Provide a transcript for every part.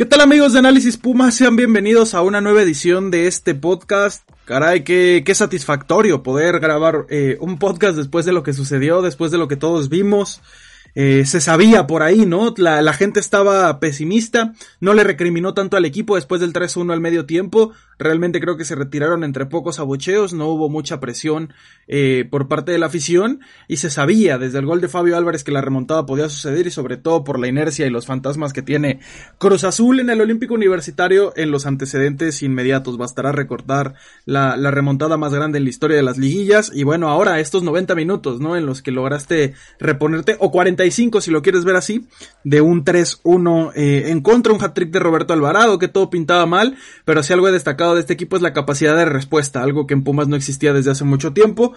¿Qué tal amigos de Análisis Puma? Sean bienvenidos a una nueva edición de este podcast. Caray, qué, qué satisfactorio poder grabar eh, un podcast después de lo que sucedió, después de lo que todos vimos. Eh, se sabía por ahí, ¿no? La, la, gente estaba pesimista, no le recriminó tanto al equipo después del 3-1 al medio tiempo, realmente creo que se retiraron entre pocos abucheos, no hubo mucha presión eh, por parte de la afición y se sabía desde el gol de Fabio Álvarez que la remontada podía suceder y sobre todo por la inercia y los fantasmas que tiene Cruz Azul en el Olímpico Universitario en los antecedentes inmediatos, bastará recortar la, remontada más grande en la historia de las liguillas y bueno, ahora estos 90 minutos, ¿no? En los que lograste reponerte o 40 si lo quieres ver así, de un 3-1 eh, en contra, un hat-trick de Roberto Alvarado, que todo pintaba mal, pero si algo he destacado de este equipo es la capacidad de respuesta, algo que en Pumas no existía desde hace mucho tiempo.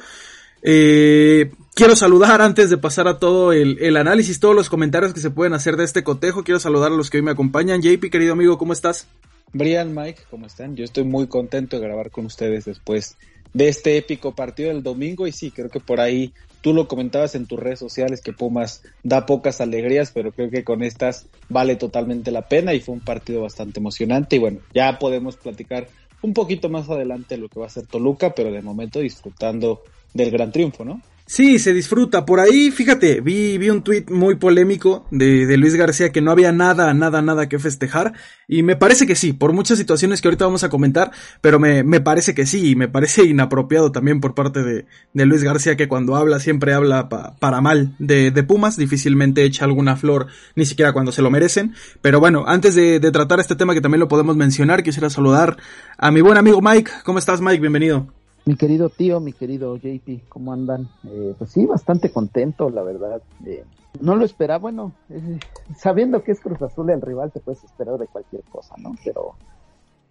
Eh, quiero saludar antes de pasar a todo el, el, análisis, todos los comentarios que se pueden hacer de este cotejo. Quiero saludar a los que hoy me acompañan. JP, querido amigo, ¿cómo estás? Brian, Mike, ¿cómo están? Yo estoy muy contento de grabar con ustedes después de este épico partido del domingo y sí, creo que por ahí tú lo comentabas en tus redes sociales que Pumas da pocas alegrías, pero creo que con estas vale totalmente la pena y fue un partido bastante emocionante y bueno, ya podemos platicar un poquito más adelante lo que va a ser Toluca, pero de momento disfrutando del gran triunfo, ¿no? Sí, se disfruta. Por ahí, fíjate, vi, vi un tuit muy polémico de, de, Luis García que no había nada, nada, nada que festejar. Y me parece que sí, por muchas situaciones que ahorita vamos a comentar, pero me, me parece que sí, y me parece inapropiado también por parte de, de Luis García que cuando habla siempre habla pa, para mal de, de, Pumas, difícilmente echa alguna flor, ni siquiera cuando se lo merecen. Pero bueno, antes de, de tratar este tema que también lo podemos mencionar, quisiera saludar a mi buen amigo Mike. ¿Cómo estás Mike? Bienvenido. Mi querido tío, mi querido JP, ¿cómo andan? Eh, pues sí, bastante contento, la verdad. Eh, no lo esperaba, bueno, eh, sabiendo que es Cruz Azul el rival, te puedes esperar de cualquier cosa, ¿no? Pero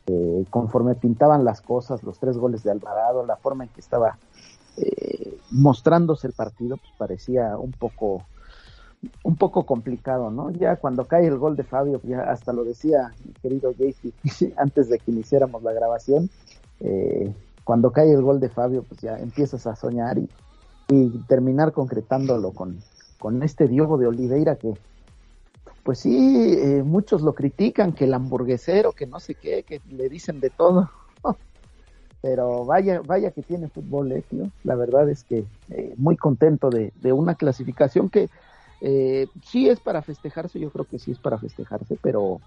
eh, conforme pintaban las cosas, los tres goles de Alvarado, la forma en que estaba mostrándose el partido, pues parecía un poco un poco complicado, ¿no? Ya cuando cae el gol de Fabio, ya hasta lo decía mi querido JP antes de que iniciáramos la grabación, eh, cuando cae el gol de Fabio, pues ya empiezas a soñar y, y terminar concretándolo con, con este Diogo de Oliveira que, pues sí, eh, muchos lo critican, que el hamburguesero, que no sé qué, que le dicen de todo. Pero vaya, vaya que tiene fútbol, eh. La verdad es que eh, muy contento de, de, una clasificación que eh, sí es para festejarse, yo creo que sí es para festejarse, pero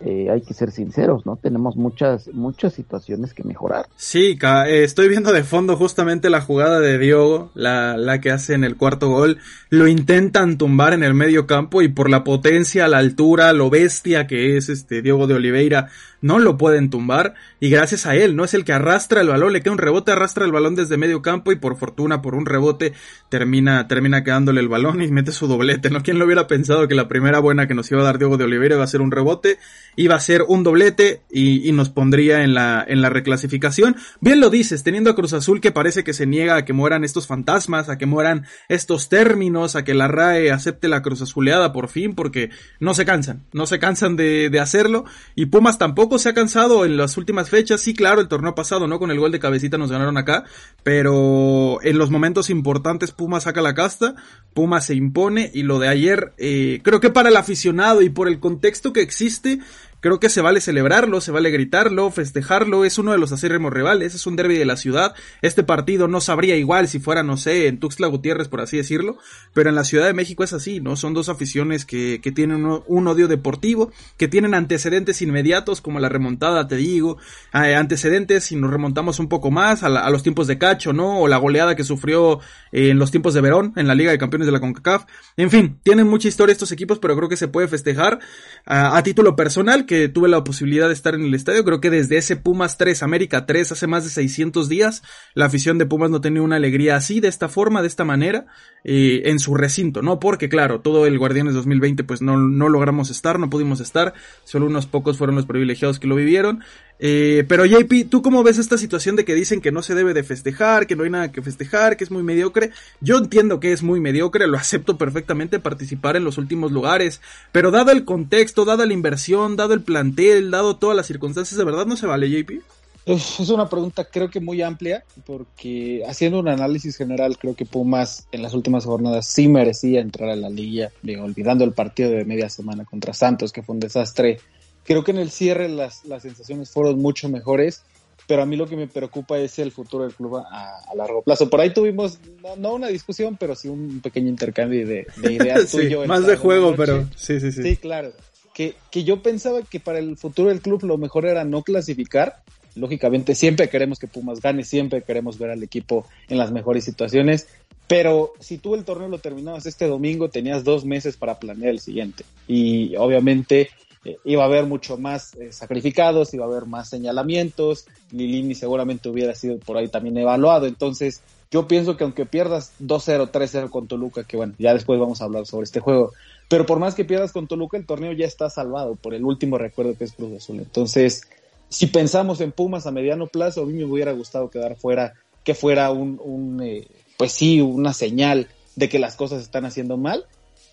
eh, hay que ser sinceros, ¿no? Tenemos muchas, muchas situaciones que mejorar. Sí, eh, estoy viendo de fondo justamente la jugada de Diogo, la, la que hace en el cuarto gol. Lo intentan tumbar en el medio campo y por la potencia, la altura, lo bestia que es este Diogo de Oliveira, no lo pueden tumbar y gracias a él, no es el que arrastra el balón, le queda un rebote, arrastra el balón desde medio campo y por fortuna, por un rebote, termina, termina quedándole el balón y mete su doblete, ¿no? ¿Quién lo hubiera pensado que la primera buena que nos iba a dar Diogo de Oliveira iba a ser un rebote? Iba a ser un doblete y, y nos pondría en la, en la reclasificación. Bien lo dices, teniendo a Cruz Azul que parece que se niega a que mueran estos fantasmas, a que mueran estos términos, a que la RAE acepte la Cruz Azuleada por fin, porque no se cansan, no se cansan de, de hacerlo y Pumas tampoco se ha cansado en las últimas fechas. Sí, claro, el torneo pasado, ¿no? Con el gol de cabecita nos ganaron acá. Pero en los momentos importantes Puma saca la casta, Puma se impone y lo de ayer, eh, creo que para el aficionado y por el contexto que existe, Creo que se vale celebrarlo, se vale gritarlo, festejarlo, es uno de los acérrimos rivales, es un derby de la ciudad. Este partido no sabría igual si fuera, no sé, en Tuxtla Gutiérrez, por así decirlo, pero en la Ciudad de México es así, ¿no? Son dos aficiones que, que tienen un, odio deportivo, que tienen antecedentes inmediatos, como la remontada, te digo, eh, antecedentes si nos remontamos un poco más a, los tiempos de Cacho, ¿no? O la goleada que sufrió eh, en los tiempos de Verón, en la Liga de Campeones de la CONCACAF. En fin, tienen mucha historia estos equipos, pero creo que se puede festejar a título personal que tuve la posibilidad de estar en el estadio. Creo que desde ese Pumas 3, América 3, hace más de 600 días, la afición de Pumas no tenía una alegría así, de esta forma, de esta manera, eh, en su recinto, ¿no? Porque claro, todo el Guardianes 2020 pues no, no logramos estar, no pudimos estar, solo unos pocos fueron los privilegiados que lo vivieron. Eh, pero JP, ¿tú cómo ves esta situación de que dicen que no se debe de festejar, que no hay nada que festejar, que es muy mediocre? Yo entiendo que es muy mediocre, lo acepto perfectamente participar en los últimos lugares, pero dado el contexto, dada la inversión, dado el plantel, dado todas las circunstancias, ¿de verdad no se vale, JP? Es una pregunta creo que muy amplia, porque haciendo un análisis general, creo que Pumas en las últimas jornadas sí merecía entrar a la liga, olvidando el partido de media semana contra Santos, que fue un desastre Creo que en el cierre las, las sensaciones fueron mucho mejores, pero a mí lo que me preocupa es el futuro del club a, largo plazo. Por ahí tuvimos, no, una discusión, pero sí un pequeño intercambio de, ideas sí, Más de juego, pero sí, sí, sí. Sí, claro. Que, que yo pensaba que para el futuro del club lo mejor era no clasificar. Lógicamente, siempre queremos que Pumas gane, siempre queremos ver al equipo en las mejores situaciones. Pero si tú el torneo lo terminabas este domingo, tenías dos meses para planear el siguiente. Y obviamente eh, iba a haber mucho más eh, sacrificados, iba a haber más señalamientos, Lilini seguramente hubiera sido por ahí también evaluado, entonces yo pienso que aunque pierdas 2-0, 3-0 con Toluca, que bueno, ya después vamos a hablar sobre este juego, pero por más que pierdas con Toluca, el torneo ya está salvado por el último recuerdo que es Cruz Azul, entonces si pensamos en Pumas a mediano plazo, a mí me hubiera gustado quedar fuera, que fuera un, un eh, pues sí, una señal de que las cosas están haciendo mal,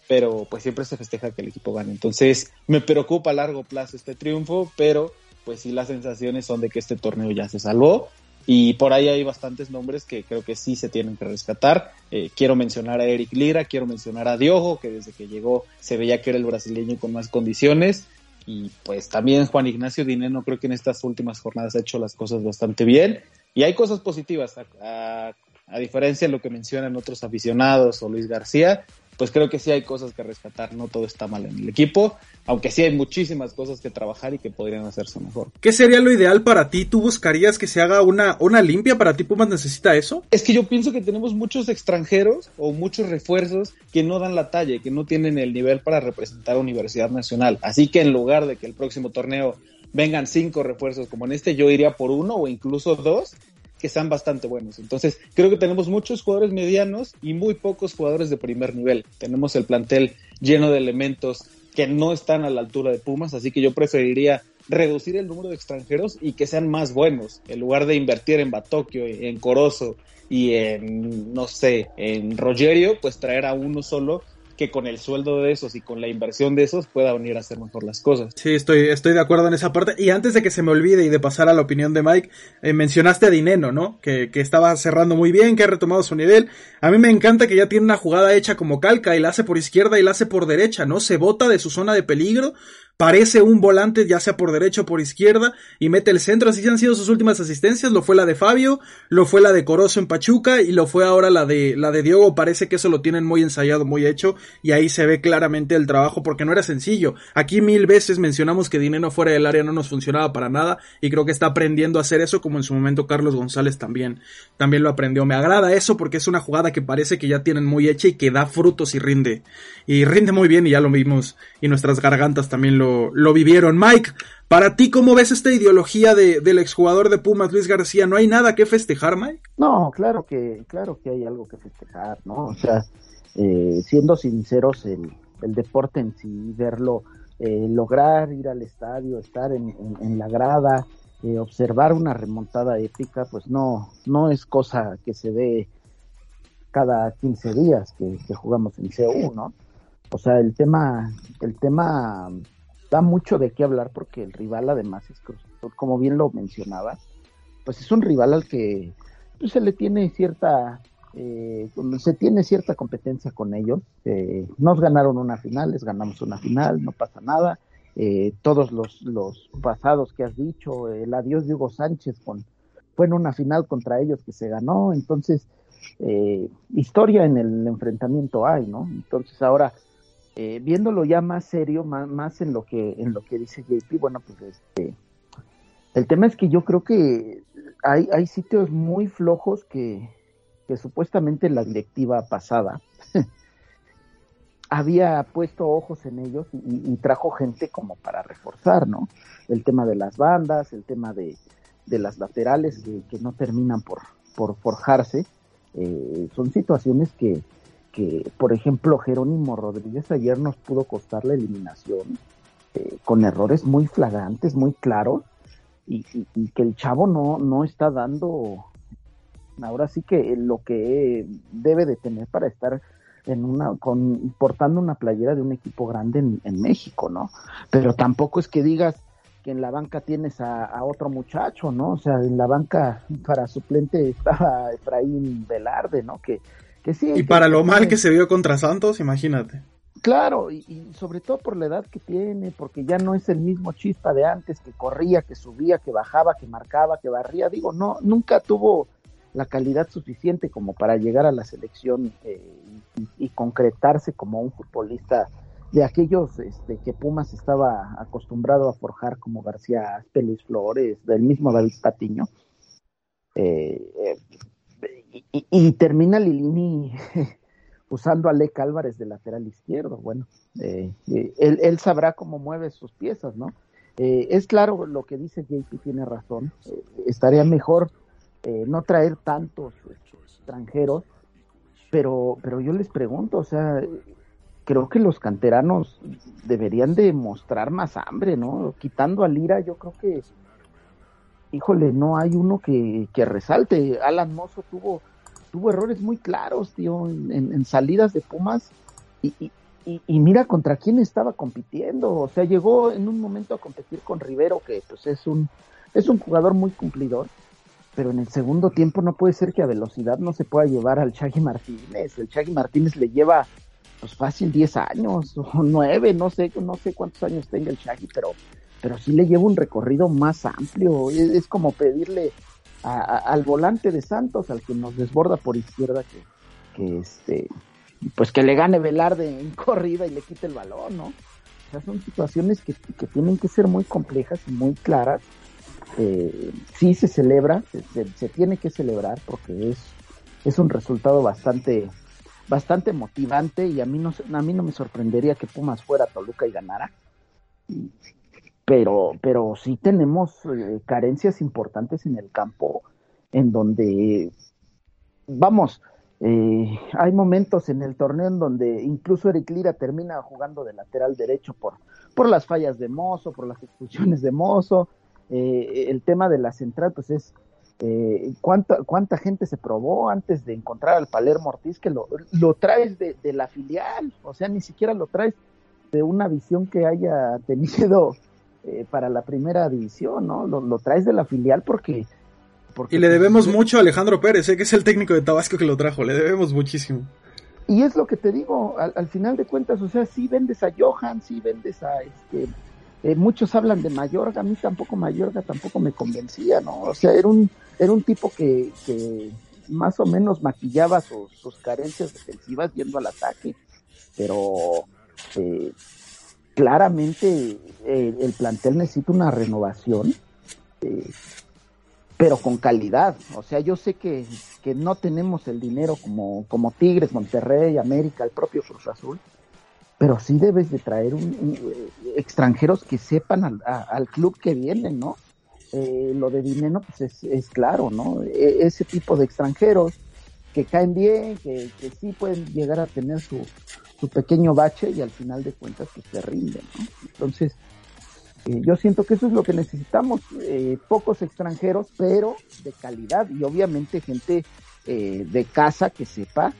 pero pues siempre se festeja que el equipo gane. Entonces me preocupa a largo plazo este triunfo, pero pues sí las sensaciones son de que este torneo ya se salvó y por ahí hay bastantes nombres que creo que sí se tienen que rescatar. Eh, quiero mencionar a Eric Lira, quiero mencionar a Diogo, que desde que llegó se veía que era el brasileño con más condiciones. Y pues también Juan Ignacio Dineno creo que en estas últimas jornadas ha hecho las cosas bastante bien. Y hay cosas positivas, a, a diferencia de lo que mencionan otros aficionados o Luis García, pues creo que sí hay cosas que rescatar, no todo está mal en el equipo, aunque sí hay muchísimas cosas que trabajar y que podrían hacerse mejor. ¿Qué sería lo ideal para ti? ¿Tú buscarías que se haga una, una limpia para ti? ¿Pumas necesita eso? Es que yo pienso que tenemos muchos extranjeros o muchos refuerzos que no dan la talla, que no tienen el nivel para representar a Universidad Nacional. Así que en lugar de que el próximo torneo vengan cinco refuerzos como en este, yo iría por uno o incluso dos que sean bastante buenos. Entonces, creo que tenemos muchos jugadores medianos y muy pocos jugadores de primer nivel. Tenemos el plantel lleno de elementos que no están a la altura de Pumas, así que yo preferiría reducir el número de extranjeros y que sean más buenos, en lugar de invertir en Batokio, en Corozo y en, no sé, en Rogerio, pues traer a uno solo que con el sueldo de esos y con la inversión de esos pueda venir a hacer mejor las cosas. Sí, estoy, estoy de acuerdo en esa parte. Y antes de que se me olvide y de pasar a la opinión de Mike, eh, mencionaste a Dineno, ¿no? Que, que estaba cerrando muy bien, que ha retomado su nivel. A mí me encanta que ya tiene una jugada hecha como calca y la hace por izquierda y la hace por derecha, ¿no? Se bota de su zona de peligro parece un volante ya sea por derecha o por izquierda y mete el centro, así han sido sus últimas asistencias, lo fue la de Fabio, lo fue la de Corozo en Pachuca y lo fue ahora la de la de Diogo, parece que eso lo tienen muy ensayado, muy hecho y ahí se ve claramente el trabajo porque no era sencillo. Aquí mil veces mencionamos que dinero fuera del área no nos funcionaba para nada y creo que está aprendiendo a hacer eso como en su momento Carlos González también también lo aprendió. Me agrada eso porque es una jugada que parece que ya tienen muy hecha y que da frutos y rinde y rinde muy bien y ya lo vimos y nuestras gargantas también lo, lo vivieron. Mike, para ti, ¿cómo ves esta ideología de, del exjugador de Pumas, Luis García? ¿No hay nada que festejar, Mike? No, claro que, claro que hay algo que festejar, ¿no? O sea, eh, siendo sinceros, el, el, deporte en sí, verlo, eh, lograr ir al estadio, estar en, en, la grada, eh, observar una remontada épica, pues no, no es cosa que se ve cada 15 días que, jugamos en CU, ¿no? O sea, el tema, el tema da mucho de qué hablar porque el rival además es como bien lo mencionaba, pues es un rival al que pues, se le tiene cierta eh, se tiene cierta competencia con ellos. Eh, nos ganaron una final, les ganamos una final, no pasa nada. Eh, todos los, los pasados que has dicho, el adiós de Hugo Sánchez con, fue en una final contra ellos que se ganó, entonces eh, historia en el enfrentamiento hay, ¿no? Entonces ahora eh, viéndolo ya más serio, más, más, en lo que en lo que dice JP, bueno, pues este el tema es que yo creo que hay, hay sitios muy flojos que, que supuestamente la directiva pasada había puesto ojos en ellos y, trajo gente como para reforzar, ¿no? El tema de las bandas, el tema de, de las laterales que, que, no terminan por, por forjarse, eh, son situaciones que, que, por ejemplo, Jerónimo Rodríguez ayer nos pudo costar la eliminación eh, con errores muy flagrantes, muy claros, y, que el chavo no, no está dando ahora sí que lo que debe de tener para estar en una con portando una playera de un equipo grande en, México, ¿no? Pero tampoco es que digas que en la banca tienes a, a, otro muchacho, ¿no? O sea, en la banca para suplente estaba Efraín Velarde, ¿no? Que y para lo mal que se vio contra Santos, imagínate. Claro, y, sobre todo por la edad que tiene, porque ya no es el mismo chispa de antes que corría, que subía, que bajaba, que marcaba, que barría. Digo, no, nunca tuvo la calidad suficiente como para llegar a la selección eh, y, concretarse como un futbolista de aquellos este, que Pumas estaba acostumbrado a forjar como García Pérez Flores, del mismo David Patiño. Eh, eh, y, termina Lilini usando a Lec Álvarez de lateral izquierdo. Bueno, eh, eh, él, sabrá cómo mueve sus piezas, ¿no? Eh, es claro lo que dice JP, tiene razón. estaría mejor no traer tantos extranjeros, pero, pero yo les pregunto, o sea, creo que los canteranos deberían de mostrar más hambre, ¿no? Quitando a Lira, yo creo que híjole, no hay uno que, que resalte. Alan Mozo tuvo, tuvo errores muy claros, tío, en, salidas de Pumas y, y, y, mira contra quién estaba compitiendo. O sea, llegó en un momento a competir con Rivero, que pues es un, es un jugador muy cumplidor, pero en el segundo tiempo no puede ser que a velocidad no se pueda llevar al Chagui Martínez. El Chagui Martínez le lleva pues fácil 10 años o 9, no sé, no sé cuántos años tenga el Chagui, pero pero sí le lleva un recorrido más amplio. Es, como pedirle al volante de Santos, al que nos desborda por izquierda, que, que este, pues que le gane Velarde en corrida y le quite el balón, ¿no? O sea, son situaciones que, tienen que ser muy complejas y muy claras. Eh, sí se celebra, se, tiene que celebrar porque es, es un resultado bastante bastante motivante y a mí no a mí no me sorprendería que Pumas fuera a Toluca y ganara pero, pero sí tenemos eh, carencias importantes en el campo en donde, vamos, eh, hay momentos en el torneo en donde incluso Eric Lira termina jugando de lateral derecho por, por las fallas de Mozo, por las expulsiones de Mozo. Eh, el tema de la central, pues es ¿cuánta, cuánta gente se probó antes de encontrar al Palermo Ortiz que lo, lo traes de la filial, o sea, ni siquiera lo traes de una visión que haya tenido eh, para la primera división, ¿no? Lo, traes de la filial porque... porque y le pues, debemos mucho a Alejandro Pérez, ¿eh? que es el técnico de Tabasco que lo trajo, le debemos muchísimo. Y es lo que te digo, al, final de cuentas, o sea, sí vendes a Johan, sí vendes a este eh, muchos hablan de Mayorga, a mí tampoco Mayorga tampoco me convencía, ¿no? O sea, era un, era un tipo que, que más o menos maquillaba sus, sus carencias defensivas yendo al ataque, pero eh, claramente eh, el plantel necesita una renovación, eh, pero con calidad. O sea, yo sé que, que no tenemos el dinero como, como Tigres, Monterrey, América, el propio Cruz Azul, pero sí debes de traer un, extranjeros que sepan al, club que vienen, ¿no? Eh, lo de dinero, pues es, es, claro, ¿no? E, ese tipo de extranjeros que caen bien, que, que sí pueden llegar a tener su, su pequeño bache y al final de cuentas pues se rinden, ¿no? Entonces, eh, yo siento que eso es lo que necesitamos, eh, pocos extranjeros, pero de calidad y obviamente gente eh, de casa que sepa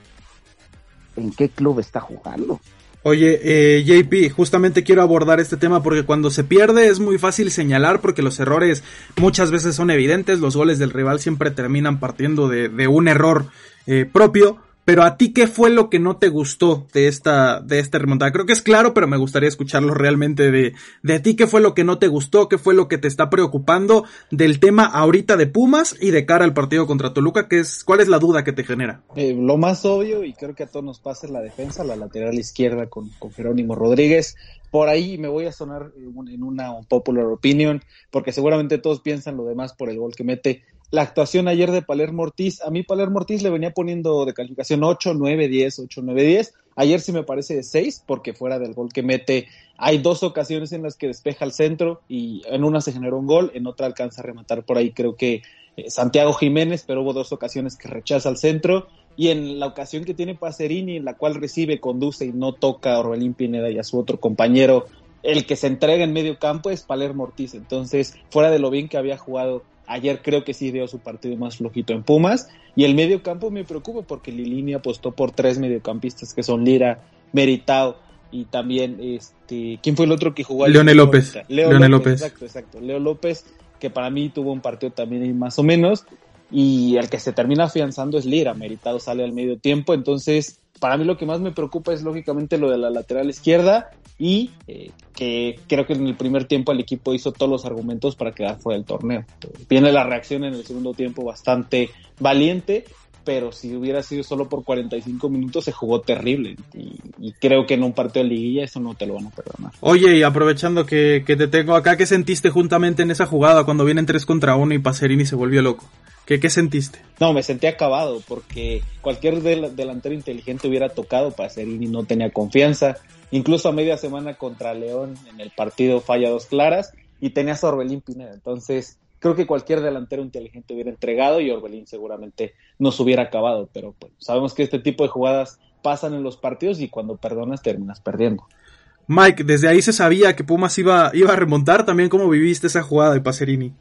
en qué club está jugando. Oye, eh, JP, justamente quiero abordar este tema porque cuando se pierde es muy fácil señalar porque los errores muchas veces son evidentes, los goles del rival siempre terminan partiendo de, de un error eh, propio, pero a ti, ¿qué fue lo que no te gustó de esta, de esta remontada? Creo que es claro, pero me gustaría escucharlo realmente de, de ti, ¿qué fue lo que no te gustó? ¿Qué fue lo que te está preocupando del tema ahorita de Pumas y de cara al partido contra Toluca? ¿Qué es, ¿Cuál es la duda que te genera? Eh, lo más obvio, y creo que a todos nos pasa, es la defensa, la lateral izquierda con, con Jerónimo Rodríguez. Por ahí me voy a sonar en una popular opinion, porque seguramente todos piensan lo demás por el gol que mete la actuación ayer de Palermo Ortiz. A mí Palermo Ortiz le venía poniendo de calificación 8, 9, 10, 8, 9, 10. Ayer sí me parece de 6 porque fuera del gol que mete hay dos ocasiones en las que despeja el centro y en una se generó un gol, en otra alcanza a rematar por ahí creo que eh, Santiago Jiménez, pero hubo dos ocasiones que rechaza al centro y en la ocasión que tiene Pacerini, en la cual recibe, conduce y no toca a Orbelín Pineda y a su otro compañero, el que se entrega en medio campo es Palermo Ortiz. Entonces, fuera de lo bien que había jugado Ayer creo que sí dio su partido más flojito en Pumas. Y el medio campo me preocupa porque Lilini apostó por tres mediocampistas que son Lira, Meritao y también este ¿quién fue el otro que jugó? Leonel López. Leo López, López. Exacto, exacto. Leo López, que para mí tuvo un partido también más o menos. Y el que se termina afianzando es Lira. Meritado sale al medio tiempo. Entonces, para mí lo que más me preocupa es lógicamente lo de la lateral izquierda y eh, que creo que en el primer tiempo el equipo hizo todos los argumentos para quedar fuera del torneo. Viene la reacción en el segundo tiempo bastante valiente, pero si hubiera sido solo por 45 minutos se jugó terrible y, y, creo que en un partido de liguilla eso no te lo van a perdonar. Oye, y aprovechando que, que te tengo acá, ¿qué sentiste juntamente en esa jugada cuando vienen 3 contra 1 y Pacerini se volvió loco? ¿Qué, ¿Qué, sentiste? No, me sentí acabado porque cualquier del, delantero inteligente hubiera tocado Pacerini, no tenía confianza. Incluso a media semana contra León en el partido falla dos claras y tenía a Orbelín Pineda. Entonces, creo que cualquier delantero inteligente hubiera entregado y Orbelín seguramente nos hubiera acabado. Pero pues, sabemos que este tipo de jugadas pasan en los partidos y cuando perdonas terminas perdiendo. Mike, desde ahí se sabía que Pumas iba, iba a remontar. También cómo viviste esa jugada de Pacerini.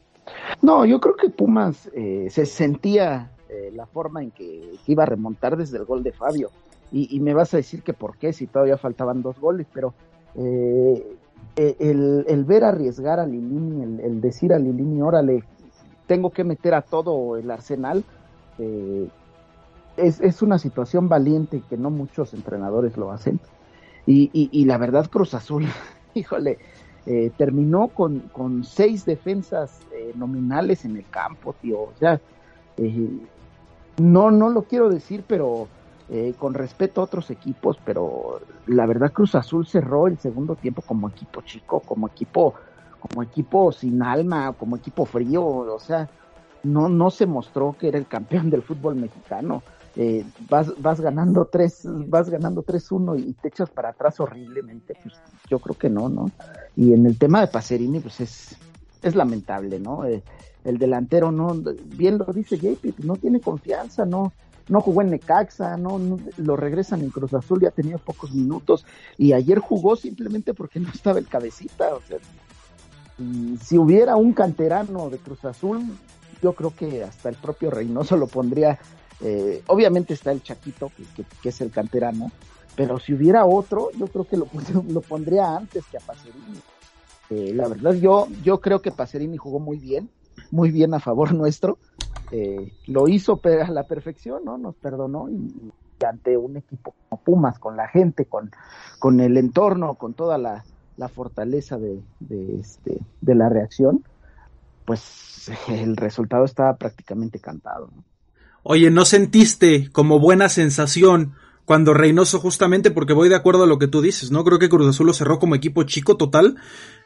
No, yo creo que Pumas eh, se sentía eh, la forma en que, que, iba a remontar desde el gol de Fabio. Y, y, me vas a decir que por qué, si todavía faltaban dos goles, pero eh, el, el, ver arriesgar a Lilini, el, decir a Lilini, órale, tengo que meter a todo el arsenal, eh, es, es, una situación valiente que no muchos entrenadores lo hacen. Y, y, y la verdad, Cruz Azul, híjole, eh, terminó con, con, seis defensas eh, nominales en el campo, tío. O sea, eh, no, no lo quiero decir, pero eh, con respeto a otros equipos, pero la verdad Cruz Azul cerró el segundo tiempo como equipo chico, como equipo, como equipo sin alma, como equipo frío, o sea, no, no se mostró que era el campeón del fútbol mexicano. Eh, vas, vas ganando tres, vas ganando 3-1 y te echas para atrás horriblemente, pues yo creo que no, ¿no? Y en el tema de Pacerini, pues es, es lamentable, ¿no? Eh, el delantero no, bien lo dice JP, no tiene confianza, no, no jugó en Necaxa, no, no, lo regresan en Cruz Azul, ya tenía pocos minutos, y ayer jugó simplemente porque no estaba el cabecita, o sea, si hubiera un canterano de Cruz Azul, yo creo que hasta el propio Reynoso lo pondría eh, obviamente está el Chaquito, que, es el canterano, pero si hubiera otro, yo creo que lo, lo pondría antes que a Pacerini. Eh, la verdad, yo, yo creo que Pacerini jugó muy bien, muy bien a favor nuestro. Eh, lo hizo a la perfección, ¿no? Nos perdonó y, ante un equipo como Pumas, con la gente, con, con el entorno, con toda la, la fortaleza de, de, este, de la reacción, pues el resultado estaba prácticamente cantado. Oye, ¿no sentiste como buena sensación cuando Reynoso justamente, porque voy de acuerdo a lo que tú dices, ¿no? Creo que Cruz Azul lo cerró como equipo chico total,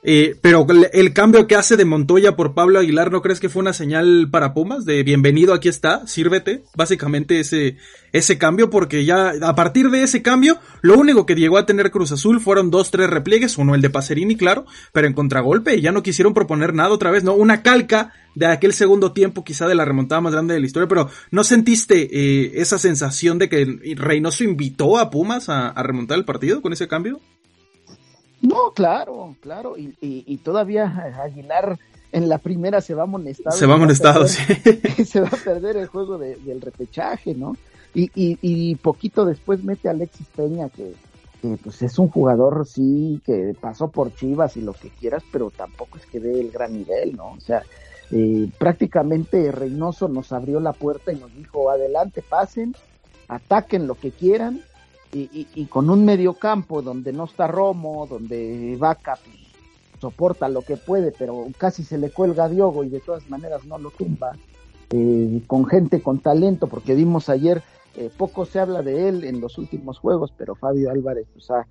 eh, pero el, cambio que hace de Montoya por Pablo Aguilar, ¿no crees que fue una señal para Pumas? De bienvenido, aquí está, sírvete, básicamente ese, ese cambio, porque ya a partir de ese cambio, lo único que llegó a tener Cruz Azul fueron dos, tres repliegues, uno el de Pacerini, claro, pero en contragolpe, y ya no quisieron proponer nada otra vez, ¿no? Una calca de aquel segundo tiempo, quizá de la remontada más grande de la historia, pero ¿no sentiste eh, esa sensación de que Reynoso invitó a Pumas a, remontar el partido con ese cambio? No, claro, claro, y, todavía Aguilar en la primera se va amonestado. Se va amonestado, sí. Se va a perder el juego del repechaje, ¿no? Y, y, poquito después mete a Alexis Peña, que, pues es un jugador, sí, que pasó por Chivas y lo que quieras, pero tampoco es que dé el gran nivel, ¿no? O sea, eh, prácticamente Reynoso nos abrió la puerta y nos dijo, adelante, pasen, ataquen lo que quieran, y, y, con un medio campo donde no está Romo, donde Vaca soporta lo que puede, pero casi se le cuelga a Diogo y de todas maneras no lo tumba, eh, con gente con talento, porque vimos ayer eh, poco se habla de él en los últimos juegos, pero Fabio Álvarez pues, ha,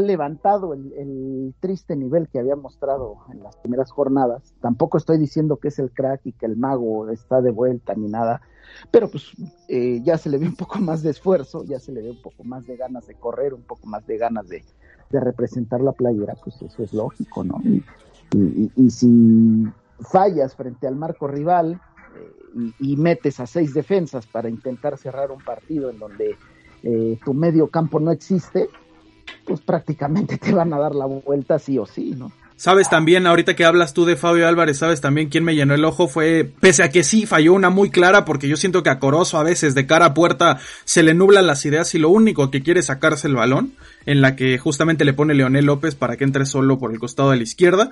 levantado el, triste nivel que había mostrado en las primeras jornadas. Tampoco estoy diciendo que es el crack y que el mago está de vuelta ni nada, pero pues eh, ya se le ve un poco más de esfuerzo, ya se le ve un poco más de ganas de correr, un poco más de ganas de, representar la playera, pues eso es lógico, ¿no? y si fallas frente al marco rival, y, metes a seis defensas para intentar cerrar un partido en donde eh, tu medio campo no existe, pues prácticamente te van a dar la vuelta sí o sí, ¿no? Sabes también, ahorita que hablas tú de Fabio Álvarez, sabes también quién me llenó el ojo fue, pese a que sí falló una muy clara, porque yo siento que a Corozo a veces de cara a puerta se le nublan las ideas y lo único que quiere es sacarse el balón, en la que justamente le pone Leonel López para que entre solo por el costado de la izquierda.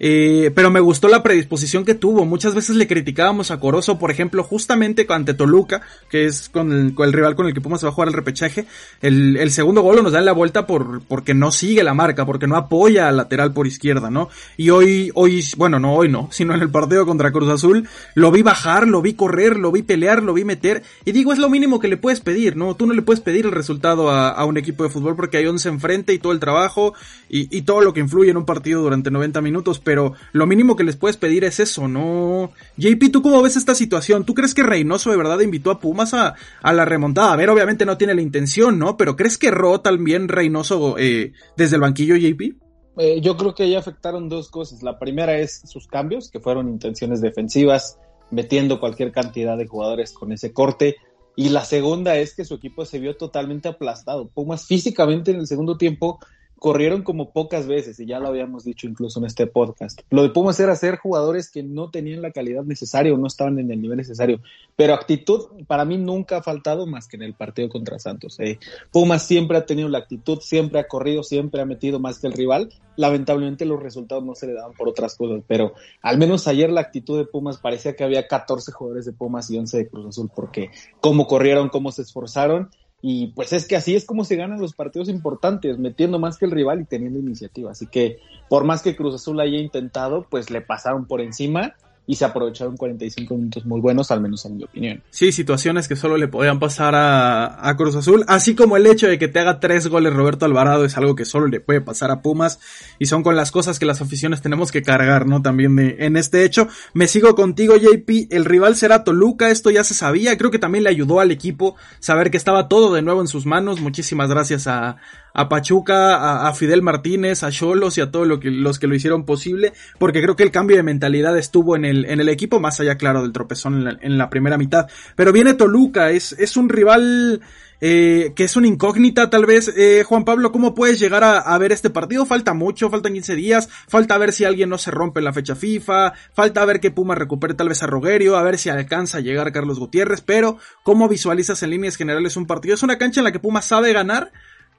Eh, pero me gustó la predisposición que tuvo. Muchas veces le criticábamos a Corozo, por ejemplo, justamente ante Toluca, que es con el, rival con el que Pumas va a jugar el repechaje. El, segundo gol nos da en la vuelta por, porque no sigue la marca, porque no apoya al lateral por izquierda, ¿no? Y hoy, hoy, bueno, no hoy no, sino en el partido contra Cruz Azul, lo vi bajar, lo vi correr, lo vi pelear, lo vi meter. Y digo, es lo mínimo que le puedes pedir, ¿no? Tú no le puedes pedir el resultado a, un equipo de fútbol porque hay 11 enfrente y todo el trabajo y, y todo lo que influye en un partido durante 90 minutos pero lo mínimo que les puedes pedir es eso, ¿no? JP, ¿tú cómo ves esta situación? ¿Tú crees que Reynoso de verdad invitó a Pumas a, la remontada? A ver, obviamente no tiene la intención, ¿no? Pero ¿crees que erró también Reynoso eh, desde el banquillo, JP? Eh, yo creo que ahí afectaron dos cosas. La primera es sus cambios, que fueron intenciones defensivas, metiendo cualquier cantidad de jugadores con ese corte. Y la segunda es que su equipo se vio totalmente aplastado. Pumas físicamente en el segundo tiempo corrieron como pocas veces, y ya lo habíamos dicho incluso en este podcast. Lo de Pumas era ser jugadores que no tenían la calidad necesaria o no estaban en el nivel necesario, pero actitud para mí nunca ha faltado más que en el partido contra Santos. Eh. Pumas siempre ha tenido la actitud, siempre ha corrido, siempre ha metido más que el rival. Lamentablemente los resultados no se le daban por otras cosas, pero al menos ayer la actitud de Pumas parecía que había 14 jugadores de Pumas y 11 de Cruz Azul, porque cómo corrieron, cómo se esforzaron y pues es que así es como se ganan los partidos importantes, metiendo más que el rival y teniendo iniciativa. Así que por más que Cruz Azul haya intentado, pues le pasaron por encima y se aprovecharon 45 minutos muy buenos, al menos en mi opinión. Sí, situaciones que solo le podían pasar a, a, Cruz Azul, así como el hecho de que te haga tres goles Roberto Alvarado es algo que solo le puede pasar a Pumas y son con las cosas que las aficiones tenemos que cargar, ¿no? También en este hecho. Me sigo contigo, JP, el rival será Toluca, esto ya se sabía, creo que también le ayudó al equipo saber que estaba todo de nuevo en sus manos, muchísimas gracias a, a Pachuca, a, Fidel Martínez, a Cholos y a todos que, los que lo hicieron posible, porque creo que el cambio de mentalidad estuvo en el, en el equipo, más allá, claro, del tropezón en la, primera mitad. Pero viene Toluca, es, es un rival eh, que es una incógnita tal vez. Eh, Juan Pablo, ¿cómo puedes llegar a, ver este partido? Falta mucho, faltan 15 días, falta ver si alguien no se rompe en la fecha FIFA, falta ver que Puma recupere tal vez a Rogerio, a ver si alcanza a llegar Carlos Gutiérrez, pero ¿cómo visualizas en líneas generales un partido? Es una cancha en la que Puma sabe ganar,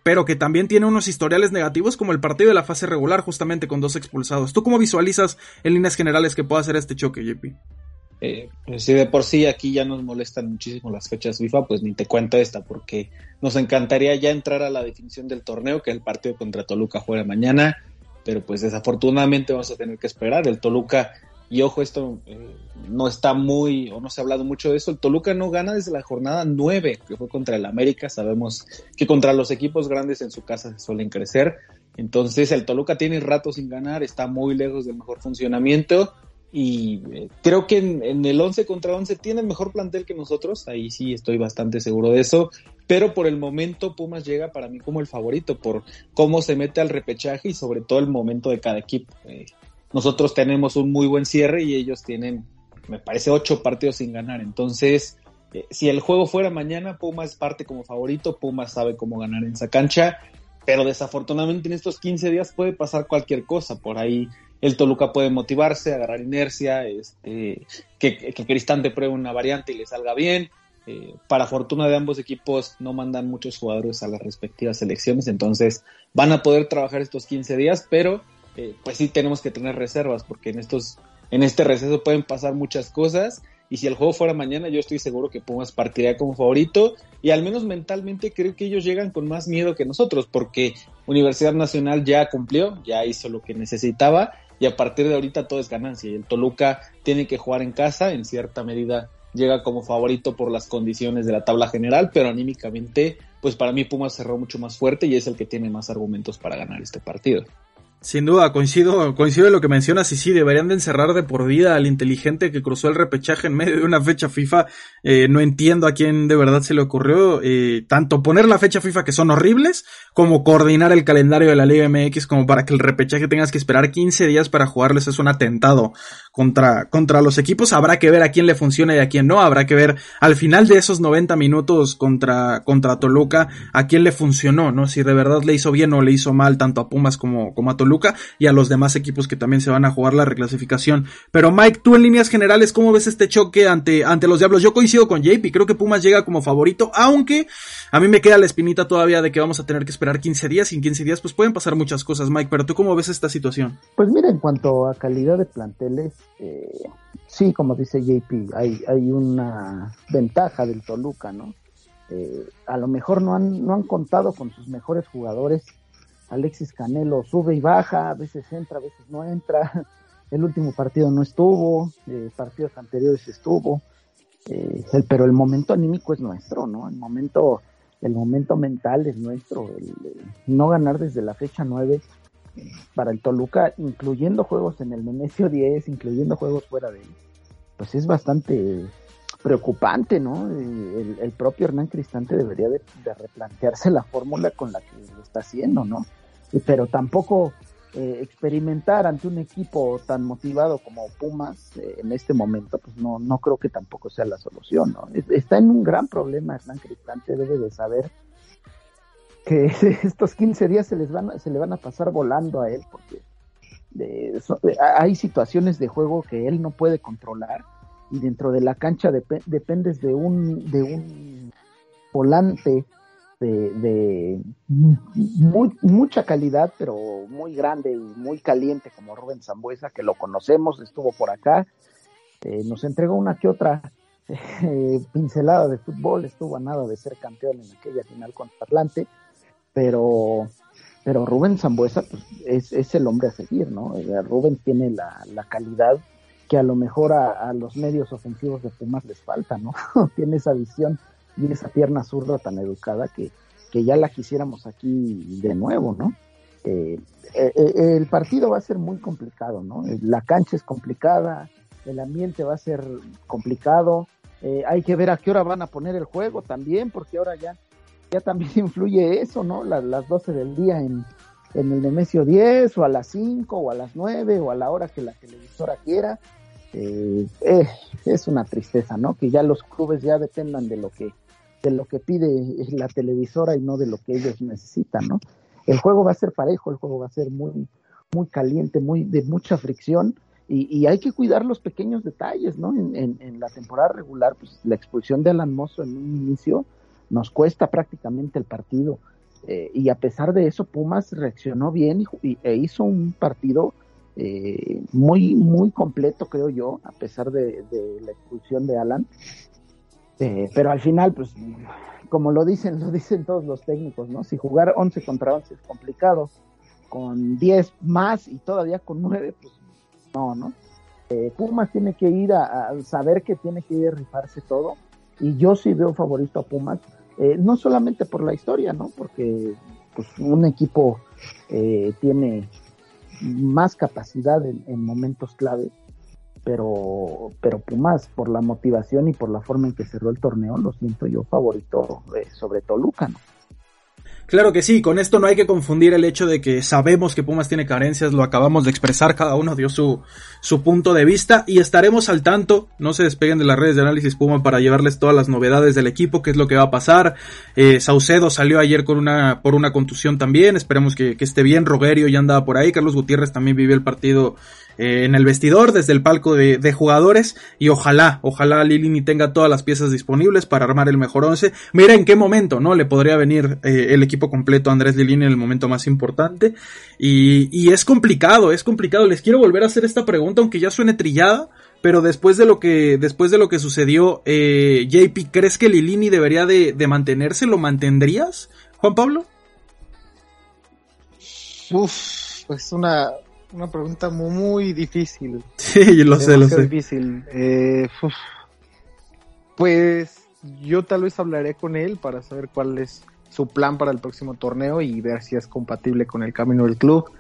pero que también tiene unos historiales negativos como el partido de la fase regular justamente con dos expulsados. ¿Tú cómo visualizas en líneas generales que pueda ser este choque, JP? Eh, pues si de por sí aquí ya nos molestan muchísimo las fechas FIFA, pues ni te cuento esta, porque nos encantaría ya entrar a la definición del torneo, que el partido contra Toluca juega mañana, pero pues desafortunadamente vamos a tener que esperar. El Toluca, y ojo, esto eh, no está muy, o no se ha hablado mucho de eso, el Toluca no gana desde la jornada 9, que fue contra el América, sabemos que contra los equipos grandes en su casa se suelen crecer, entonces el Toluca tiene rato sin ganar, está muy lejos del mejor funcionamiento, y eh, creo que en, el 11 contra 11 tiene mejor plantel que nosotros, ahí sí estoy bastante seguro de eso, pero por el momento Pumas llega para mí como el favorito por cómo se mete al repechaje y sobre todo el momento de cada equipo. Eh, nosotros tenemos un muy buen cierre y ellos tienen, me parece, ocho partidos sin ganar, entonces... Eh, si el juego fuera mañana, Pumas parte como favorito, Pumas sabe cómo ganar en esa cancha, pero desafortunadamente en estos 15 días puede pasar cualquier cosa. Por ahí el Toluca puede motivarse, agarrar inercia, este, que, que Cristante pruebe una variante y le salga bien. Eh, para fortuna de ambos equipos no mandan muchos jugadores a las respectivas selecciones, entonces van a poder trabajar estos 15 días, pero eh, pues sí tenemos que tener reservas porque en estos en este receso pueden pasar muchas cosas y si el juego fuera mañana yo estoy seguro que Pumas partiría como favorito y al menos mentalmente creo que ellos llegan con más miedo que nosotros porque Universidad Nacional ya cumplió, ya hizo lo que necesitaba y a partir de ahorita todo es ganancia. Y el Toluca tiene que jugar en casa, en cierta medida llega como favorito por las condiciones de la tabla general, pero anímicamente, pues para mí Pumas cerró mucho más fuerte y es el que tiene más argumentos para ganar este partido. Sin duda, coincido, coincido en lo que mencionas y sí, deberían de encerrar de por vida al inteligente que cruzó el repechaje en medio de una fecha FIFA. Eh, no entiendo a quién de verdad se le ocurrió eh, tanto poner la fecha FIFA que son horribles, como coordinar el calendario de la Liga MX como para que el repechaje tengas que esperar 15 días para jugarles. Es un atentado contra, contra los equipos. Habrá que ver a quién le funciona y a quién no. Habrá que ver al final de esos 90 minutos contra, contra Toluca a quién le funcionó, ¿no? Si de verdad le hizo bien o le hizo mal tanto a Pumas como, como a Toluca y a los demás equipos que también se van a jugar la reclasificación. Pero Mike, tú en líneas generales, ¿cómo ves este choque ante, ante los Diablos? Yo coincido con JP, creo que Pumas llega como favorito, aunque a mí me queda la espinita todavía de que vamos a tener que esperar 15 días y en 15 días pues pueden pasar muchas cosas, Mike, pero tú cómo ves esta situación? Pues mira, en cuanto a calidad de planteles, eh, sí, como dice JP, hay, hay una ventaja del Toluca, ¿no? Eh, a lo mejor no han, no han contado con sus mejores jugadores Alexis Canelo sube y baja, a veces entra, a veces no entra. El último partido no estuvo, eh, partidos anteriores estuvo, eh, pero el momento anímico es nuestro, ¿no? El momento, el momento mental es nuestro. El, no ganar desde la fecha 9 eh, para el Toluca, incluyendo juegos en el Nemesio 10, incluyendo juegos fuera de él, pues es bastante preocupante, ¿no? El, el, propio Hernán Cristante debería de, replantearse la fórmula con la que lo está haciendo, ¿no? Pero tampoco eh, experimentar ante un equipo tan motivado como Pumas eh, en este momento, pues no, no creo que tampoco sea la solución, ¿no? Está en un gran problema Hernán Cristante, debe de saber que estos 15 días se les van se le van a pasar volando a él porque eh, hay situaciones de juego que él no puede controlar y dentro de la cancha dependes de un, de un volante de, mucha calidad, pero muy grande y muy caliente como Rubén Zambuesa, que lo conocemos, estuvo por acá, eh, nos entregó una que otra eh, pincelada de fútbol, estuvo a nada de ser campeón en aquella final contra Atlante, pero pero Rubén Zambuesa pues, es, es el hombre a seguir, ¿no? Rubén tiene la, la calidad que a lo mejor a, los medios ofensivos de Pumas les falta, ¿no? Tiene esa visión y esa pierna zurda tan educada que, que ya la quisiéramos aquí de nuevo, ¿no? Eh, eh, eh, el partido va a ser muy complicado, ¿no? La cancha es complicada, el ambiente va a ser complicado, hay que ver a qué hora van a poner el juego también, porque ahora ya, también influye eso, ¿no? Las, las 12 del día en, en el Nemesio 10 o a las 5 o a las 9 o a la hora que la televisora quiera. Eh, eh, es una tristeza, ¿no? Que ya los clubes ya dependan de lo que de lo que pide la televisora y no de lo que ellos necesitan, ¿no? El juego va a ser parejo, el juego va a ser muy muy caliente, muy de mucha fricción y, hay que cuidar los pequeños detalles, ¿no? En, en, la temporada regular, pues la expulsión de Alan Mozo en un inicio nos cuesta prácticamente el partido eh, y a pesar de eso, Pumas reaccionó bien y, e hizo un partido eh, muy, muy completo, creo yo, a pesar de, la expulsión de Alan. Eh, pero al final, pues, como lo dicen, lo dicen todos los técnicos, ¿no? Si jugar 11 contra 11 es complicado, con 10 más y todavía con 9, pues no, ¿no? Eh, Pumas tiene que ir a, saber que tiene que ir a rifarse todo y yo sí veo favorito a Pumas, eh, no solamente por la historia, ¿no? Porque pues, un equipo eh, tiene más capacidad en, momentos clave, pero, pero Pumas, por la motivación y por la forma en que cerró el torneo, lo siento yo favorito sobre Toluca, ¿no? Claro que sí, con esto no hay que confundir el hecho de que sabemos que Pumas tiene carencias, lo acabamos de expresar, cada uno dio su, su punto de vista y estaremos al tanto, no se despeguen de las redes de análisis Puma para llevarles todas las novedades del equipo, qué es lo que va a pasar. Eh, Saucedo salió ayer con una, por una contusión también, esperemos que, que esté bien, Rogerio ya andaba por ahí, Carlos Gutiérrez también vivió el partido eh, en el vestidor, desde el palco de, jugadores y ojalá, ojalá Lilini tenga todas las piezas disponibles para armar el mejor once. Mira en qué momento, ¿no? Le podría venir eh, el equipo completo a Andrés Lilini en el momento más importante y, y es complicado, es complicado. Les quiero volver a hacer esta pregunta, aunque ya suene trillada, pero después de lo que después de lo que sucedió, eh, JP, ¿crees que Lilini debería de, de mantenerse? ¿Lo mantendrías, Juan Pablo? Uf, pues una una pregunta muy, difícil. Sí, lo sé, lo sé. difícil. Eh, pues yo tal vez hablaré con él para saber cuál es su plan para el próximo torneo y ver si es compatible con el camino del club.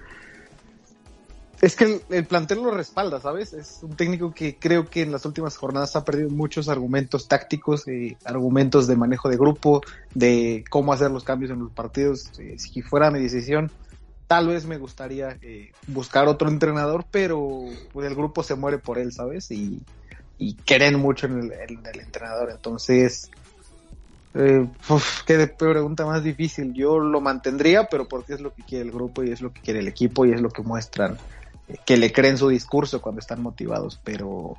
Es que el, plantel lo respalda, ¿sabes? Es un técnico que creo que en las últimas jornadas ha perdido muchos argumentos tácticos, eh, argumentos de manejo de grupo, de cómo hacer los cambios en los partidos. Eh, si fuera mi decisión, Tal vez me gustaría eh, buscar otro entrenador, pero el grupo se muere por él, ¿sabes? Y, quieren mucho en el, entrenador. Entonces, eh, qué pregunta más difícil. Yo lo mantendría, pero porque es lo que quiere el grupo y es lo que quiere el equipo y es lo que muestran, eh, que le creen su discurso cuando están motivados. Pero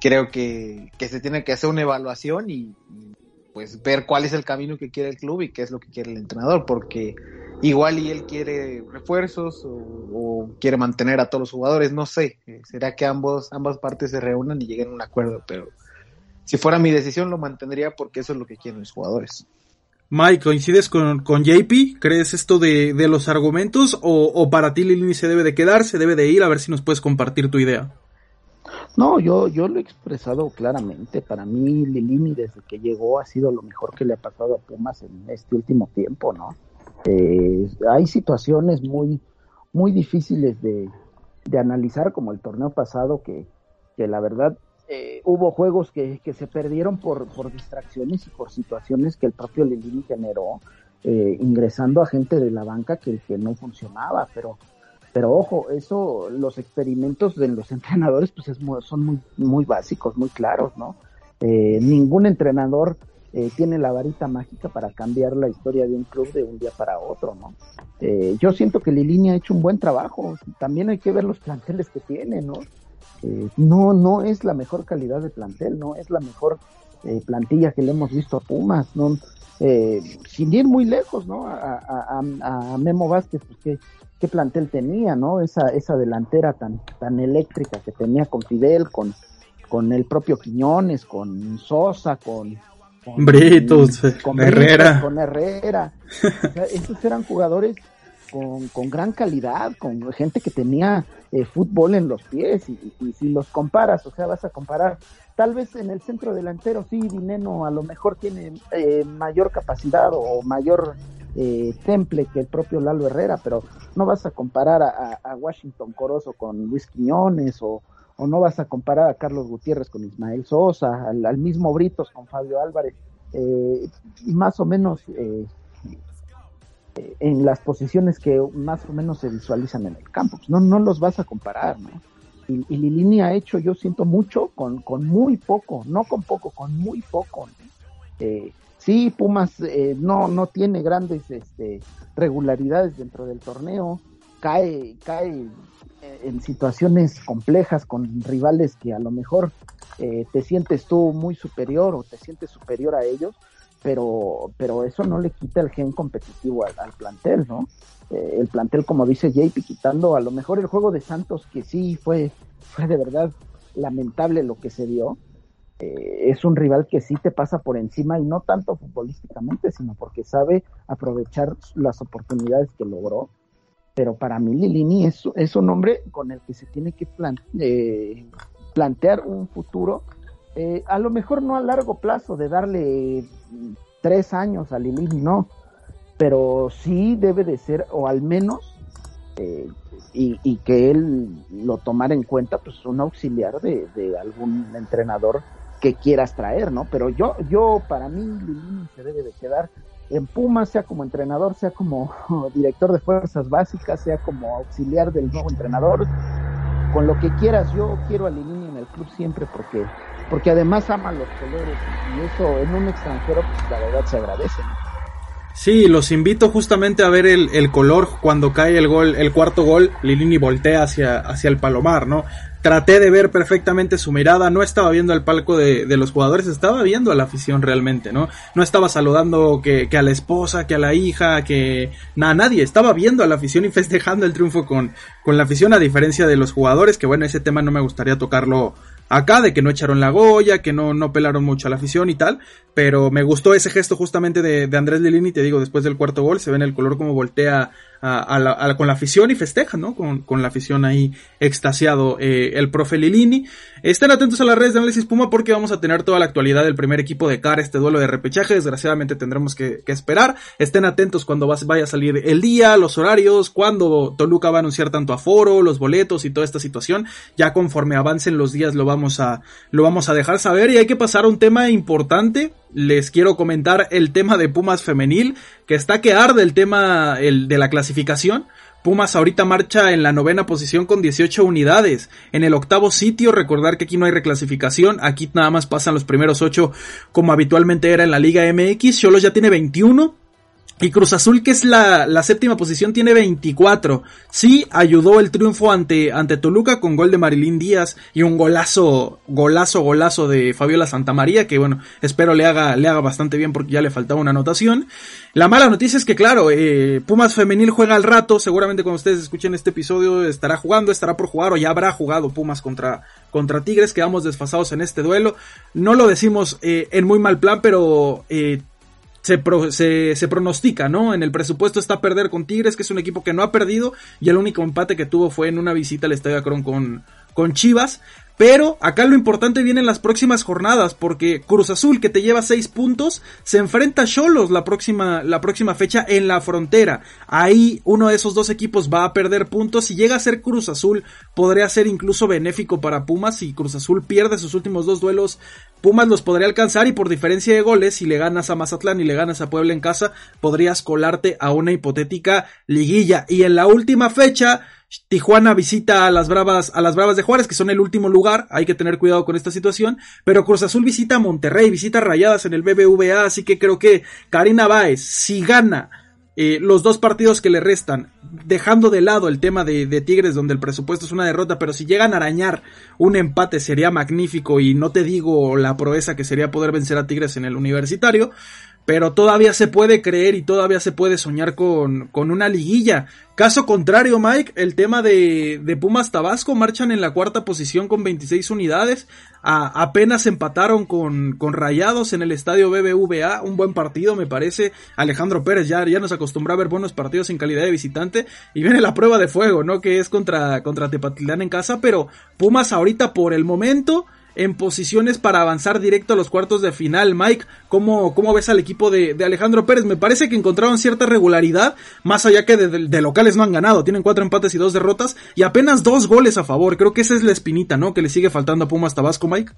creo que se tiene que hacer una evaluación y, pues ver cuál es el camino que quiere el club y qué es lo que quiere el entrenador, porque igual y él quiere refuerzos o, quiere mantener a todos los jugadores, no sé, eh, será que ambos, ambas partes se reúnan y lleguen a un acuerdo, pero si fuera mi decisión lo mantendría porque eso es lo que quieren los jugadores. Mike, ¿coincides con, con JP? ¿Crees esto de, de los argumentos o, o, para ti Lilini se debe de quedar, se debe de ir? A ver si nos puedes compartir tu idea. No, yo, yo lo he expresado claramente. Para mí, Lilini, desde que llegó, ha sido lo mejor que le ha pasado a Pumas en este último tiempo, ¿no? Eh, hay situaciones muy, muy difíciles de, de, analizar, como el torneo pasado, que, que la verdad eh, hubo juegos que, que, se perdieron por, por distracciones y por situaciones que el propio Lilini generó, eh, ingresando a gente de la banca que, que no funcionaba, pero pero ojo, eso, los experimentos de los entrenadores, pues es son muy, muy básicos, muy claros, ¿no? Eh, ningún entrenador eh, tiene la varita mágica para cambiar la historia de un club de un día para otro, ¿no? Eh, yo siento que Lilini ha hecho un buen trabajo. También hay que ver los planteles que tiene, ¿no? no, no es la mejor calidad de plantel, no es la mejor plantilla que le hemos visto a Pumas, ¿no? Sin ir muy lejos, ¿no? A, a Memo Vázquez, pues qué plantel tenía, ¿no? Esa, esa delantera tan, tan eléctrica que tenía con Fidel, con, con el propio Quiñones, con Sosa, con, con Britos, con Herrera. con Herrera. esos eran jugadores con, con, gran calidad, con gente que tenía eh, fútbol en los pies y, si los comparas, o sea, vas a comparar, tal vez en el centro delantero sí, Dineno a lo mejor tiene eh, mayor capacidad o mayor eh, temple que el propio Lalo Herrera, pero no vas a comparar a, Washington Corozo con Luis Quiñones o, no vas a comparar a Carlos Gutiérrez con Ismael Sosa, al, mismo Britos con Fabio Álvarez, eh, más o menos eh, en las posiciones que más o menos se visualizan en el campo. No, no los vas a comparar, ¿no? Y, Lilini ha hecho, yo siento mucho con, con muy poco, no con poco, con muy poco. Eh, Sí, Pumas eh, no, no tiene grandes este, regularidades dentro del torneo, cae, cae eh, en situaciones complejas con rivales que a lo mejor eh, te sientes tú muy superior o te sientes superior a ellos, pero, pero eso no le quita el gen competitivo al, plantel, ¿no? el plantel, como dice JP, quitando a lo mejor el juego de Santos, que sí fue, fue de verdad lamentable lo que se dio, eh, es un rival que sí te pasa por encima y no tanto futbolísticamente, sino porque sabe aprovechar las oportunidades que logró. pero para mí Lilini es, es un hombre con el que se tiene que eh, plantear un futuro, eh, a lo mejor no a largo plazo, de darle tres años a Lilini, no, pero sí debe de ser, o al menos, eh, y, que él lo tomara en cuenta, pues un auxiliar de, de, algún entrenador que quieras traer, ¿no? Pero yo, yo, para mí, Lilini se debe de quedar en Pumas, sea como entrenador, sea como director de fuerzas básicas, sea como auxiliar del nuevo entrenador, con lo que quieras, yo quiero a Lilini en el club siempre porque, porque además ama los colores y eso en un extranjero, pues la verdad se agradece. Sí, los invito justamente a ver el, el, color cuando cae el gol, el cuarto gol, Lilini voltea hacia, hacia el palomar, ¿no? traté de ver perfectamente su mirada, no estaba viendo el palco de, de, los jugadores, estaba viendo a la afición realmente, ¿no? No estaba saludando que, que a la esposa, que a la hija, que nada, nadie, estaba viendo a la afición y festejando el triunfo con, con la afición, a diferencia de los jugadores, que bueno, ese tema no me gustaría tocarlo acá, de que no echaron la Goya, que no, no pelaron mucho a la afición y tal, pero me gustó ese gesto justamente de, Andrés Lilini, te digo, después del cuarto gol, se ve en el color como voltea a, la, con la afición y festeja, ¿no? Con, con la afición ahí extasiado eh, el profe Lilini. Estén atentos a las redes de Análisis Puma porque vamos a tener toda la actualidad del primer equipo de cara, este duelo de repechaje, desgraciadamente tendremos que, que esperar. Estén atentos cuando vaya a salir el día, los horarios, cuando Toluca va a anunciar tanto aforo, los boletos y toda esta situación. Ya conforme avancen los días lo vamos a, lo vamos a dejar saber y hay que pasar a un tema importante les quiero comentar el tema de Pumas femenil, que está que arde el tema el, de la clasificación. Pumas ahorita marcha en la novena posición con 18 unidades. En el octavo sitio, recordar que aquí no hay reclasificación, aquí nada más pasan los primeros 8 como habitualmente era en la Liga MX. Cholos ya tiene 21, y Cruz Azul, que es la, la, séptima posición, tiene 24. Sí, ayudó el triunfo ante, ante Toluca con gol de Marilín Díaz y un golazo, golazo, golazo de Fabiola Santamaría, que bueno, espero le haga, le haga bastante bien porque ya le faltaba una anotación. La mala noticia es que, claro, eh, Pumas Femenil juega al rato, seguramente cuando ustedes escuchen este episodio estará jugando, estará por jugar o ya habrá jugado Pumas contra, contra Tigres, quedamos desfasados en este duelo. No lo decimos eh, en muy mal plan, pero... Eh, se, se, pronostica, ¿no? En el presupuesto está perder con Tigres, que es un equipo que no ha perdido, y el único empate que tuvo fue en una visita al Estadio Acron con, con Chivas. Pero acá lo importante viene en las próximas jornadas, porque Cruz Azul, que te lleva 6 puntos, se enfrenta a Cholos la próxima, la próxima fecha en la frontera. Ahí uno de esos dos equipos va a perder puntos. Si llega a ser Cruz Azul, podría ser incluso benéfico para Pumas. Si Cruz Azul pierde sus últimos dos duelos, Pumas los podría alcanzar y por diferencia de goles, si le ganas a Mazatlán y le ganas a Puebla en casa, podrías colarte a una hipotética liguilla. Y en la última fecha, Tijuana visita a las Bravas, a las Bravas de Juárez, que son el último lugar, hay que tener cuidado con esta situación, pero Cruz Azul visita a Monterrey, visita Rayadas en el BBVA, así que creo que Karina Báez, si gana eh, los dos partidos que le restan, dejando de lado el tema de, de, Tigres, donde el presupuesto es una derrota, pero si llegan a arañar un empate sería magnífico y no te digo la proeza que sería poder vencer a Tigres en el universitario, pero todavía se puede creer y todavía se puede soñar con, con una liguilla. Caso contrario, Mike, el tema de, de, Pumas Tabasco marchan en la cuarta posición con 26 unidades. apenas empataron con, con Rayados en el estadio BBVA. Un buen partido, me parece. Alejandro Pérez ya, ya nos acostumbró a ver buenos partidos en calidad de visitante. Y viene la prueba de fuego, ¿no? Que es contra, contra Tepatitlán en casa. Pero Pumas ahorita por el momento en posiciones para avanzar directo a los cuartos de final. Mike, ¿cómo, cómo ves al equipo de, Alejandro Pérez? Me parece que encontraron cierta regularidad, más allá que de, locales no han ganado. Tienen cuatro empates y dos derrotas y apenas dos goles a favor. Creo que esa es la espinita, ¿no? Que le sigue faltando a Pumas Tabasco, Mike.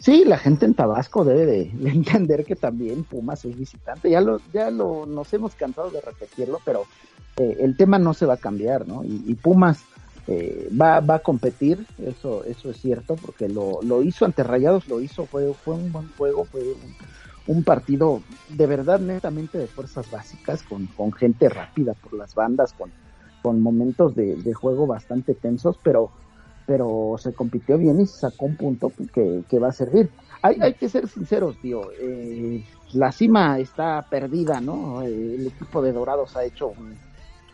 Sí, la gente en Tabasco debe de, entender que también Pumas es visitante. Ya lo, ya lo, nos hemos cansado de repetirlo, pero eh, el tema no se va a cambiar, ¿no? y Pumas eh, va, va a competir, eso, eso es cierto, porque lo, lo hizo ante Rayados, lo hizo, fue, fue un buen juego, fue un, partido de verdad netamente de fuerzas básicas, con, con gente rápida por las bandas, con, con momentos de, juego bastante tensos, pero, pero se compitió bien y se sacó un punto que, que va a servir. Hay, hay que ser sinceros, tío. Eh, la cima está perdida, ¿no? El equipo de Dorados ha hecho un,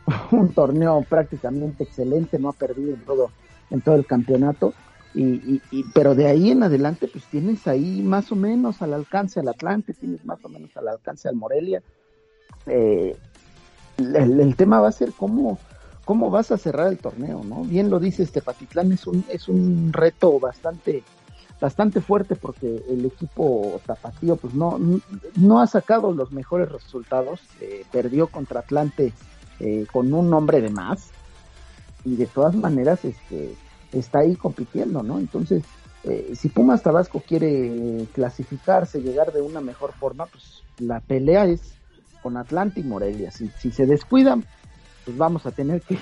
un torneo prácticamente excelente, no ha perdido en todo, en todo el campeonato. Y, pero de ahí en adelante, pues tienes ahí más o menos al alcance al Atlante, tienes más o menos al alcance al Morelia. Eh, el, tema va a ser cómo, cómo vas a cerrar el torneo, ¿no? Bien lo dice este Patitlán, es un, es un reto bastante, bastante fuerte porque el equipo tapatío pues no, no ha sacado los mejores resultados, eh, perdió contra Atlante eh, con un nombre de más y de todas maneras este, está ahí compitiendo, ¿no? Entonces, eh, si Pumas Tabasco quiere clasificarse, llegar de una mejor forma, pues la pelea es con Atlante y Morelia. Si, si se descuidan, pues vamos a tener que,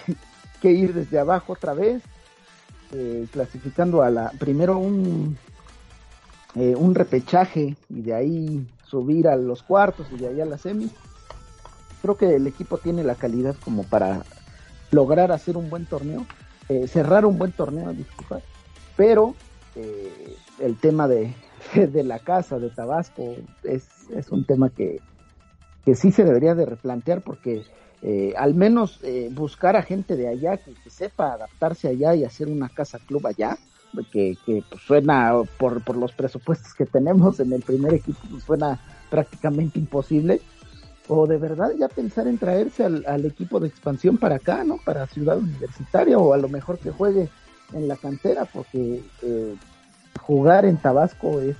ir desde abajo otra vez, eh, clasificando a la primero un eh, un repechaje y de ahí subir a los cuartos y de ahí a la semi. Creo que el equipo tiene la calidad como para lograr hacer un buen torneo, eh, cerrar un buen torneo, disculpa, pero el tema de, de, la casa de Tabasco es, es un tema que, que sí se debería de replantear porque eh, al menos eh, buscar a gente de allá que, sepa adaptarse allá y hacer una casa club allá, que, que pues, suena por, por los presupuestos que tenemos en el primer equipo, pues, suena prácticamente imposible. O de verdad ya pensar en traerse al, equipo de expansión para acá, ¿no? Para Ciudad Universitaria o a lo mejor que juegue en la cantera, porque eh, jugar en Tabasco es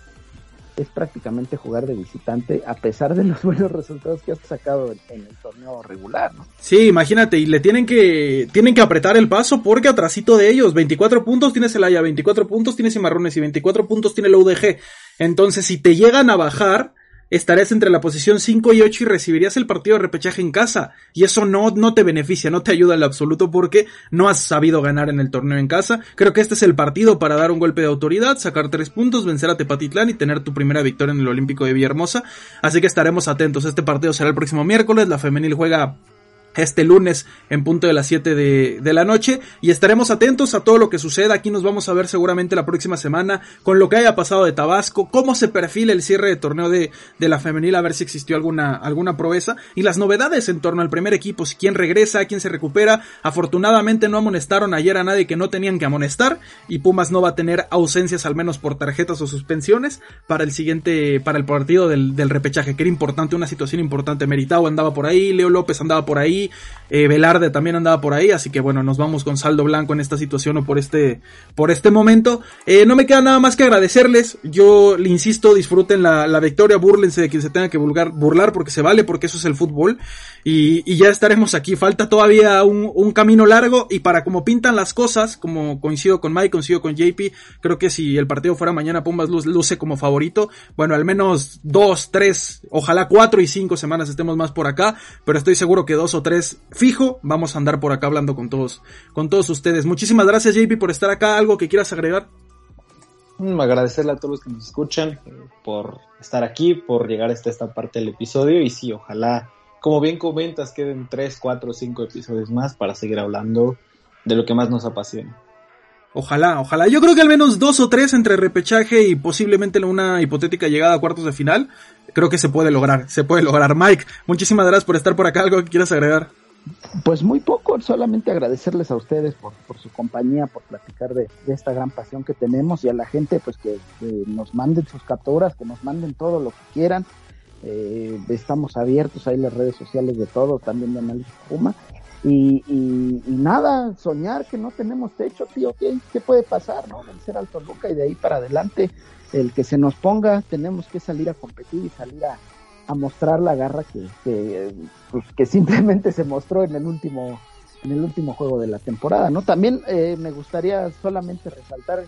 es prácticamente jugar de visitante a pesar de los buenos resultados que has sacado en, el torneo regular, ¿no? Sí, imagínate, y le tienen que tienen que apretar el paso porque atrasito de ellos, 24 puntos tiene Celaya, 24 puntos tiene Cimarrones y 24 puntos tiene la UDG. Entonces, si te llegan a bajar, estarías entre la posición 5 y 8 y recibirías el partido de repechaje en casa. Y eso no, no te beneficia, no te ayuda en absoluto porque no has sabido ganar en el torneo en casa. Creo que este es el partido para dar un golpe de autoridad, sacar tres puntos, vencer a Tepatitlán y tener tu primera victoria en el Olímpico de Villahermosa. Así que estaremos atentos. Este partido será el próximo miércoles. La femenil juega este lunes en punto de las 7 de, de, la noche y estaremos atentos a todo lo que suceda. Aquí nos vamos a ver seguramente la próxima semana con lo que haya pasado de Tabasco, cómo se perfila el cierre de torneo de, de la femenil, a ver si existió alguna, alguna proeza y las novedades en torno al primer equipo, si quién regresa, quién se recupera. Afortunadamente no amonestaron ayer a nadie que no tenían que amonestar y Pumas no va a tener ausencias al menos por tarjetas o suspensiones para el siguiente, para el partido del, del repechaje, que era importante, una situación importante. Meritao andaba por ahí, Leo López andaba por ahí, eh, Velarde también andaba por ahí, así que bueno, nos vamos con saldo blanco en esta situación o por este, por este momento. Eh, no me queda nada más que agradecerles. Yo le insisto, disfruten la, victoria, burlense de quien se tenga que burlar, burlar porque se vale, porque eso es el fútbol. Y, y ya estaremos aquí. Falta todavía un, un, camino largo y para como pintan las cosas, como coincido con Mike, coincido con JP, creo que si el partido fuera mañana, Pumas luce como favorito. Bueno, al menos dos, tres, ojalá cuatro y cinco semanas estemos más por acá, pero estoy seguro que dos o tres fijo, vamos a andar por acá hablando con todos, con todos ustedes. Muchísimas gracias JP por estar acá. ¿Algo que quieras agregar? Mm, agradecerle a todos los que nos escuchan eh, por estar aquí, por llegar hasta esta parte del episodio y sí, ojalá, como bien comentas, queden 3, 4, 5 episodios más para seguir hablando de lo que más nos apasiona. Ojalá, ojalá. Yo creo que al menos dos o tres entre repechaje y posiblemente una hipotética llegada a cuartos de final. Creo que se puede lograr, se puede lograr. Mike, muchísimas gracias por estar por acá. ¿Algo que quieras agregar? Pues muy poco, solamente agradecerles a ustedes por, su compañía, por platicar de, esta gran pasión que tenemos y a la gente pues que, nos manden sus capturas, que nos manden todo lo que quieran. Eh, estamos abiertos ahí las redes sociales de todos, también de Análisis Puma. Y, y, nada, soñar que no tenemos techo, tío, ¿qué, qué puede pasar? ¿no? Vencer al Toluca y de ahí para adelante, el que se nos ponga, tenemos que salir a competir y salir a, a mostrar la garra que, que, pues, que simplemente se mostró en el último en el último juego de la temporada, ¿no? También eh, me gustaría solamente resaltar eh,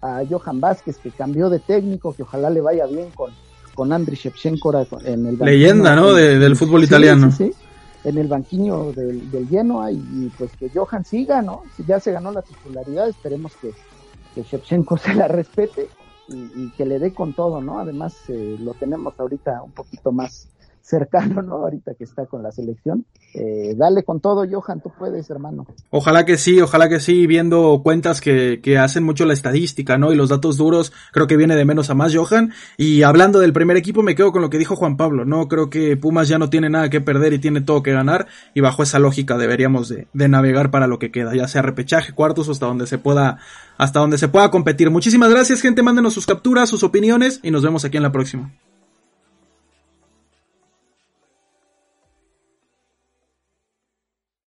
a Johan Vázquez que cambió de técnico, que ojalá le vaya bien con, con Andriy Shevchenko en el leyenda, ¿no? del fútbol italiano. Sí, en el banquillo del, del Genoa y, pues que Johan siga, ¿no? Si ya se ganó la titularidad, esperemos que, que Shevchenko se la respete y, que le dé con todo, ¿no? Además, eh, lo tenemos ahorita un poquito más cercano, ¿no? Ahorita que está con la selección. Eh, dale con todo, Johan, tú puedes, hermano. Ojalá que sí, ojalá que sí, viendo cuentas que, hacen mucho la estadística, ¿no? Y los datos duros, creo que viene de menos a más, Johan. Y hablando del primer equipo, me quedo con lo que dijo Juan Pablo, ¿no? Creo que Pumas ya no tiene nada que perder y tiene todo que ganar. Y bajo esa lógica deberíamos de, de navegar para lo que queda, ya sea repechaje, cuartos, hasta donde se pueda, hasta donde se pueda competir. Muchísimas gracias, gente. Mándenos sus capturas, sus opiniones y nos vemos aquí en la próxima.